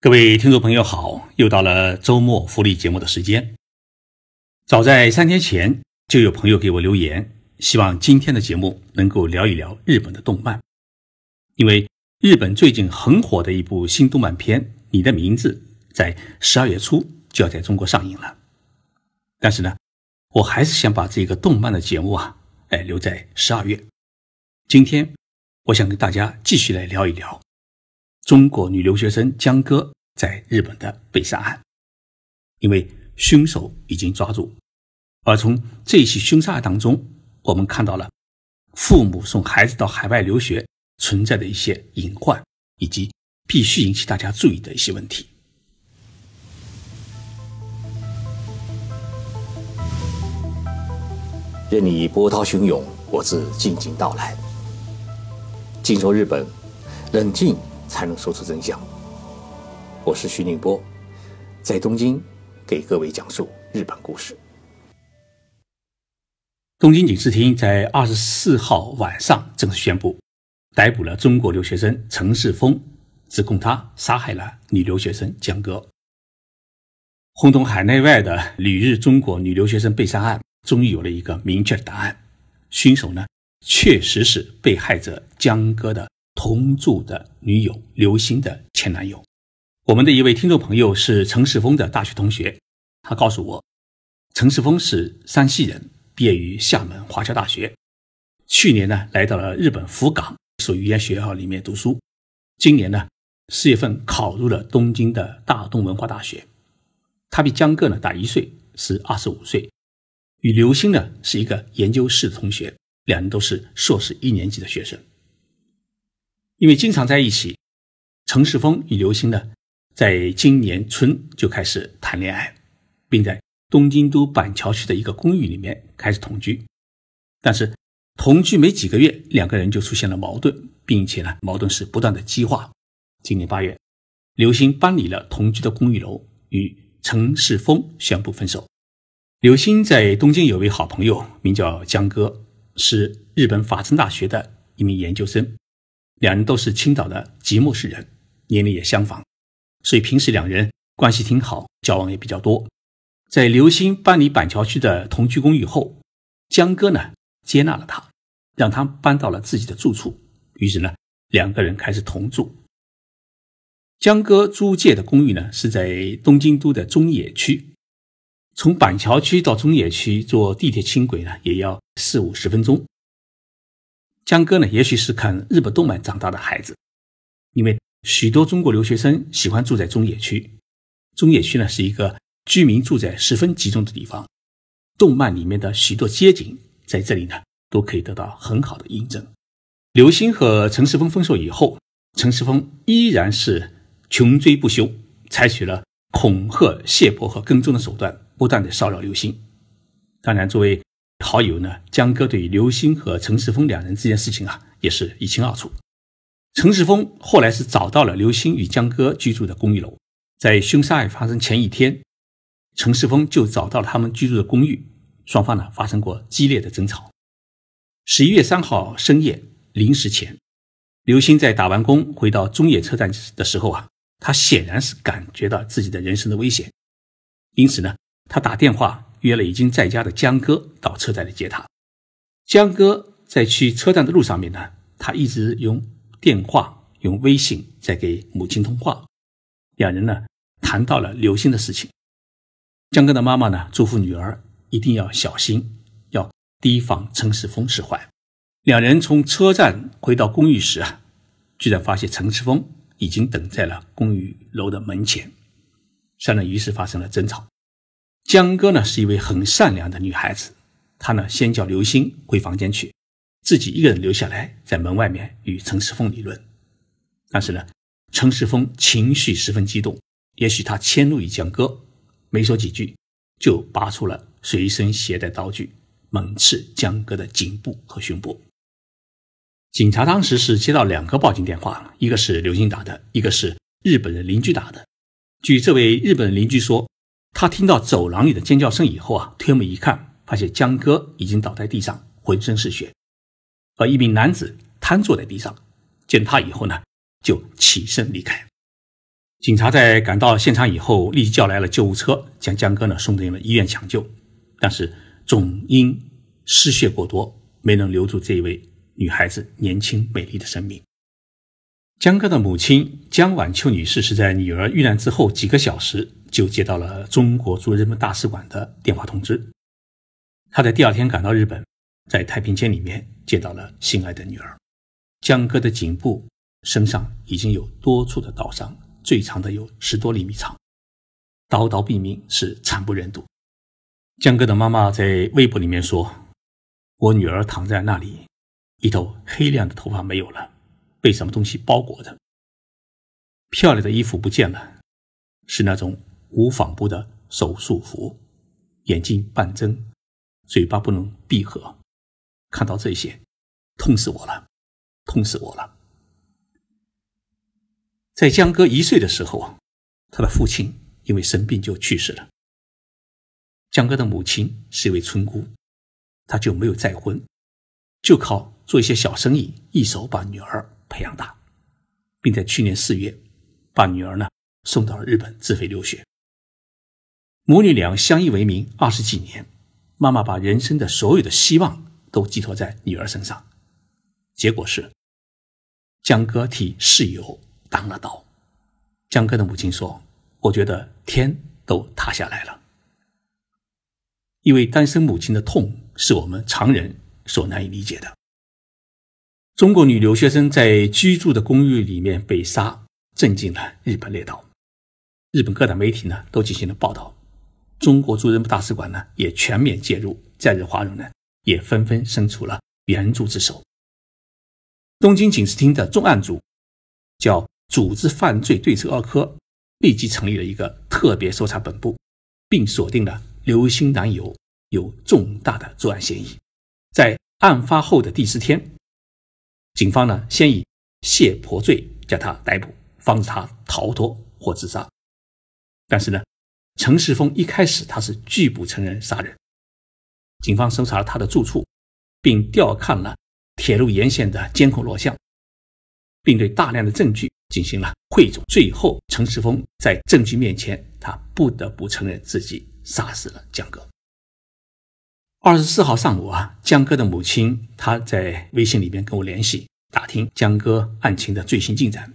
各位听众朋友好，又到了周末福利节目的时间。早在三天前，就有朋友给我留言，希望今天的节目能够聊一聊日本的动漫，因为日本最近很火的一部新动漫片《你的名字》在十二月初就要在中国上映了。但是呢，我还是想把这个动漫的节目啊，哎留在十二月。今天，我想跟大家继续来聊一聊。中国女留学生江歌在日本的被杀案，因为凶手已经抓住，而从这起凶杀案当中，我们看到了父母送孩子到海外留学存在的一些隐患，以及必须引起大家注意的一些问题。任你波涛汹涌，我自静静到来。静说日本，冷静。才能说出真相。我是徐宁波，在东京给各位讲述日本故事。东京警视厅在二十四号晚上正式宣布，逮捕了中国留学生陈世峰，指控他杀害了女留学生江歌。轰动海内外的旅日中国女留学生被杀案，终于有了一个明确的答案：凶手呢，确实是被害者江歌的。同住的女友刘星的前男友，我们的一位听众朋友是陈世峰的大学同学，他告诉我，陈世峰是山西人，毕业于厦门华侨大学，去年呢来到了日本福冈一所语言学校里面读书，今年呢四月份考入了东京的大东文化大学，他比江歌呢大一岁，是二十五岁，与刘星呢是一个研究室的同学，两人都是硕士一年级的学生。因为经常在一起，陈世峰与刘星呢，在今年春就开始谈恋爱，并在东京都板桥区的一个公寓里面开始同居。但是同居没几个月，两个人就出现了矛盾，并且呢，矛盾是不断的激化。今年八月，刘星搬离了同居的公寓楼，与陈世峰宣布分手。刘星在东京有位好朋友，名叫江歌，是日本法政大学的一名研究生。两人都是青岛的即墨市人，年龄也相仿，所以平时两人关系挺好，交往也比较多。在刘星搬离板桥区的同居公寓后，江哥呢接纳了他，让他搬到了自己的住处。于是呢，两个人开始同住。江哥租借的公寓呢是在东京都的中野区，从板桥区到中野区坐地铁轻轨呢也要四五十分钟。江哥呢，也许是看日本动漫长大的孩子，因为许多中国留学生喜欢住在中野区。中野区呢是一个居民住宅十分集中的地方，动漫里面的许多街景在这里呢都可以得到很好的印证。刘星和陈世峰分手以后，陈世峰依然是穷追不休，采取了恐吓、胁迫和跟踪的手段，不断的骚扰刘星。当然，作为好友呢，江哥对刘星和陈世峰两人这件事情啊，也是一清二楚。陈世峰后来是找到了刘星与江哥居住的公寓楼，在凶杀案发生前一天，陈世峰就找到了他们居住的公寓，双方呢发生过激烈的争吵。十一月三号深夜零时前，刘星在打完工回到中野车站的时候啊，他显然是感觉到自己的人生的危险，因此呢，他打电话。约了已经在家的江哥到车站里接他。江哥在去车站的路上面呢，他一直用电话、用微信在给母亲通话。两人呢谈到了刘星的事情。江哥的妈妈呢嘱咐女儿一定要小心，要提防陈世峰使坏。两人从车站回到公寓时啊，居然发现陈世峰已经等在了公寓楼的门前。三人于是发生了争吵。江哥呢是一位很善良的女孩子，她呢先叫刘星回房间去，自己一个人留下来在门外面与陈世峰理论。但是呢，陈世峰情绪十分激动，也许他迁怒于江哥，没说几句就拔出了随身携带刀具，猛刺江哥的颈部和胸部。警察当时是接到两个报警电话，一个是刘星打的，一个是日本人邻居打的。据这位日本邻居说。他听到走廊里的尖叫声以后啊，推门一看，发现江哥已经倒在地上，浑身是血，而一名男子瘫坐在地上。见他以后呢，就起身离开。警察在赶到现场以后，立即叫来了救护车，将江哥呢送进了医院抢救，但是总因失血过多，没能留住这位女孩子年轻美丽的生命。江歌的母亲江晚秋女士是在女儿遇难之后几个小时就接到了中国驻日本大使馆的电话通知，她在第二天赶到日本，在太平间里面见到了心爱的女儿。江歌的颈部、身上已经有多处的刀伤。最长的有十多厘米长，刀刀毙命是惨不忍睹。江哥的妈妈在微博里面说：“我女儿躺在那里，一头黑亮的头发没有了，被什么东西包裹着。漂亮的衣服不见了，是那种无纺布的手术服。眼睛半睁，嘴巴不能闭合。看到这些，痛死我了，痛死我了。”在江哥一岁的时候，他的父亲因为生病就去世了。江哥的母亲是一位村姑，他就没有再婚，就靠做一些小生意，一手把女儿培养大，并在去年四月把女儿呢送到了日本自费留学。母女俩相依为命二十几年，妈妈把人生的所有的希望都寄托在女儿身上，结果是江哥替室友。挡了刀，江哥的母亲说：“我觉得天都塌下来了。”一位单身母亲的痛是我们常人所难以理解的。中国女留学生在居住的公寓里面被杀，震惊了日本列岛。日本各大媒体呢都进行了报道，中国驻日本大使馆呢也全面介入，在日华人呢也纷纷伸出了援助之手。东京警视厅的重案组叫。组织犯罪对策二科立即成立了一个特别搜查本部，并锁定了刘星男友有重大的作案嫌疑。在案发后的第四天，警方呢先以胁迫罪将他逮捕，防止他逃脱或自杀。但是呢，陈世峰一开始他是拒不承认杀人。警方搜查了他的住处，并调看了铁路沿线的监控录像，并对大量的证据。进行了汇总，最后陈世峰在证据面前，他不得不承认自己杀死了江歌。二十四号上午啊，江哥的母亲她在微信里边跟我联系，打听江哥案情的最新进展。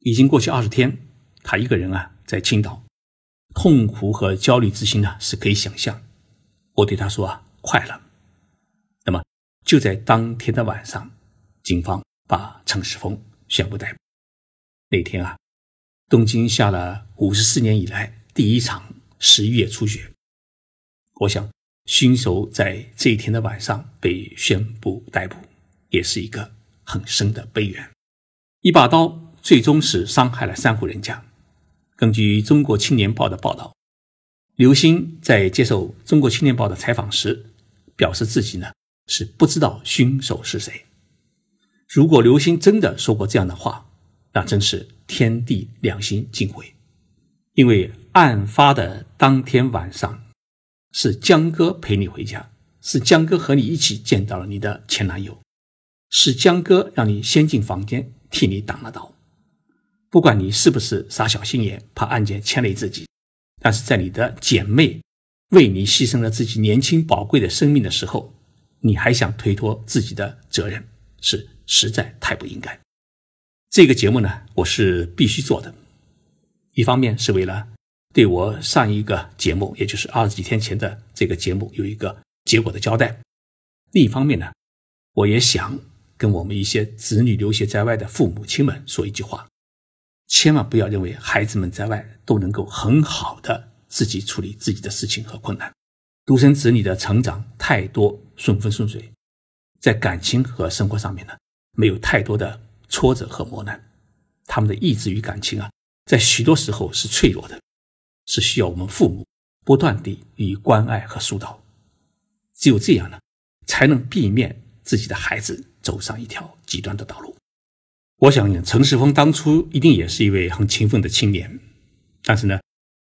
已经过去二十天，他一个人啊在青岛，痛苦和焦虑之心呢是可以想象。我对他说啊，快了。那么就在当天的晚上，警方把陈世峰宣布逮捕。那天啊，东京下了五十四年以来第一场十一月初雪。我想，凶手在这一天的晚上被宣布逮捕，也是一个很深的悲怨。一把刀最终是伤害了三户人家。根据《中国青年报》的报道，刘星在接受《中国青年报》的采访时，表示自己呢是不知道凶手是谁。如果刘星真的说过这样的话，那真是天地良心尽毁，因为案发的当天晚上，是江哥陪你回家，是江哥和你一起见到了你的前男友，是江哥让你先进房间替你挡了刀。不管你是不是耍小心眼，怕案件牵累自己，但是在你的姐妹为你牺牲了自己年轻宝贵的生命的时候，你还想推脱自己的责任，是实在太不应该。这个节目呢，我是必须做的。一方面是为了对我上一个节目，也就是二十几天前的这个节目有一个结果的交代；另一方面呢，我也想跟我们一些子女留学在外的父母亲们说一句话：千万不要认为孩子们在外都能够很好的自己处理自己的事情和困难。独生子女的成长太多顺风顺水，在感情和生活上面呢，没有太多的。挫折和磨难，他们的意志与感情啊，在许多时候是脆弱的，是需要我们父母不断地予以关爱和疏导。只有这样呢，才能避免自己的孩子走上一条极端的道路。我想，陈世峰当初一定也是一位很勤奋的青年，但是呢，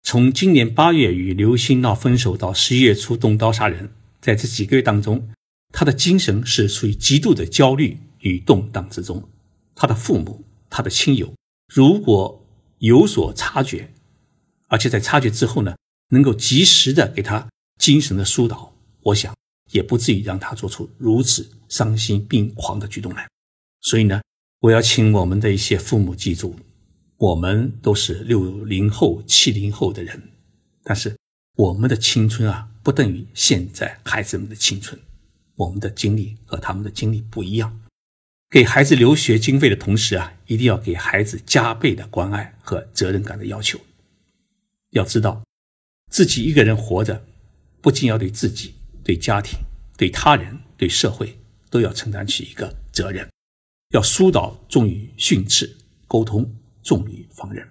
从今年八月与刘鑫闹分手到十一月初动刀杀人，在这几个月当中，他的精神是处于极度的焦虑与动荡之中。他的父母、他的亲友，如果有所察觉，而且在察觉之后呢，能够及时的给他精神的疏导，我想也不至于让他做出如此伤心病狂的举动来。所以呢，我要请我们的一些父母记住，我们都是六零后、七零后的人，但是我们的青春啊，不等于现在孩子们的青春，我们的经历和他们的经历不一样。给孩子留学经费的同时啊，一定要给孩子加倍的关爱和责任感的要求。要知道，自己一个人活着，不仅要对自己、对家庭、对他人、对社会都要承担起一个责任。要疏导重于训斥，沟通重于放任。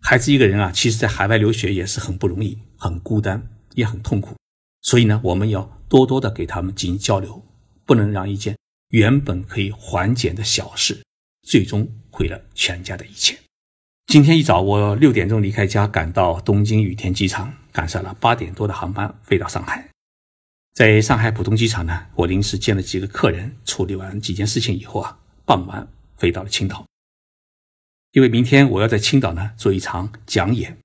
孩子一个人啊，其实在海外留学也是很不容易、很孤单，也很痛苦。所以呢，我们要多多的给他们进行交流，不能让一件。原本可以缓解的小事，最终毁了全家的一切。今天一早，我六点钟离开家，赶到东京羽田机场，赶上了八点多的航班飞到上海。在上海浦东机场呢，我临时见了几个客人，处理完几件事情以后啊，傍晚飞到了青岛。因为明天我要在青岛呢做一场讲演，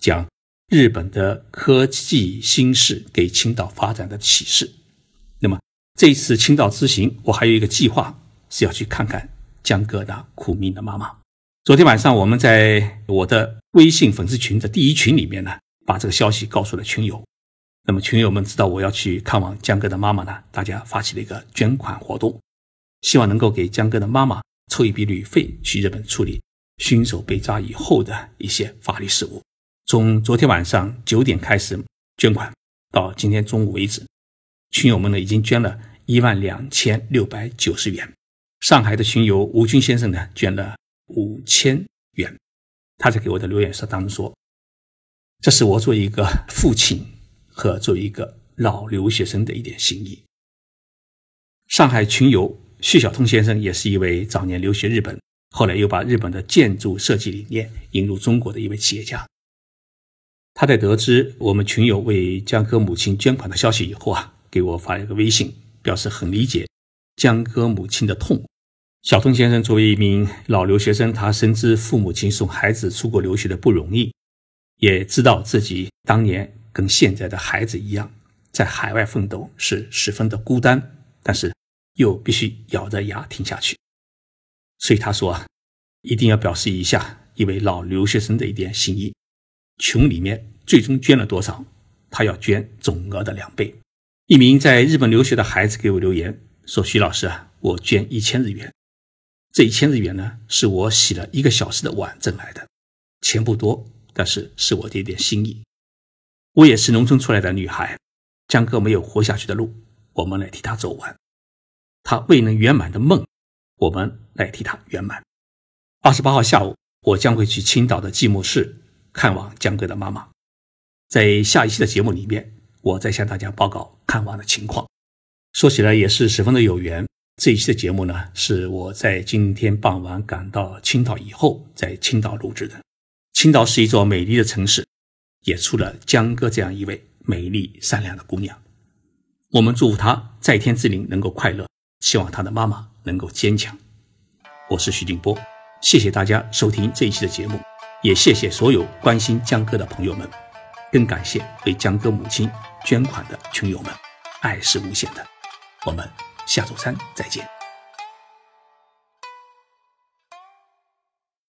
讲日本的科技新事给青岛发展的启示。那么。这次青岛之行，我还有一个计划，是要去看看江哥的苦命的妈妈。昨天晚上，我们在我的微信粉丝群的第一群里面呢，把这个消息告诉了群友。那么群友们知道我要去看望江哥的妈妈呢，大家发起了一个捐款活动，希望能够给江哥的妈妈凑一笔旅费，去日本处理凶手被抓以后的一些法律事务。从昨天晚上九点开始捐款，到今天中午为止。群友们呢，已经捐了一万两千六百九十元。上海的群友吴军先生呢，捐了五千元。他在给我的留言说当中说：“这是我作为一个父亲和作为一个老留学生的一点心意。”上海群友徐晓通先生也是一位早年留学日本，后来又把日本的建筑设计理念引入中国的一位企业家。他在得知我们群友为江哥母亲捐款的消息以后啊。给我发了一个微信，表示很理解江哥母亲的痛。小东先生作为一名老留学生，他深知父母亲送孩子出国留学的不容易，也知道自己当年跟现在的孩子一样，在海外奋斗是十分的孤单，但是又必须咬着牙挺下去。所以他说啊，一定要表示一下一位老留学生的一点心意。群里面最终捐了多少，他要捐总额的两倍。一名在日本留学的孩子给我留言说：“徐老师啊，我捐一千日元。这一千日元呢，是我洗了一个小时的碗挣来的，钱不多，但是是我的一点心意。我也是农村出来的女孩，江哥没有活下去的路，我们来替他走完；他未能圆满的梦，我们来替他圆满。二十八号下午，我将会去青岛的寂寞室看望江哥的妈妈。在下一期的节目里面。”我再向大家报告看望的情况。说起来也是十分的有缘。这一期的节目呢，是我在今天傍晚赶到青岛以后，在青岛录制的。青岛是一座美丽的城市，也出了江哥这样一位美丽善良的姑娘。我们祝福她在天之灵能够快乐，希望她的妈妈能够坚强。我是徐静波，谢谢大家收听这一期的节目，也谢谢所有关心江哥的朋友们。更感谢为江哥母亲捐款的群友们，爱是无限的。我们下周三再见。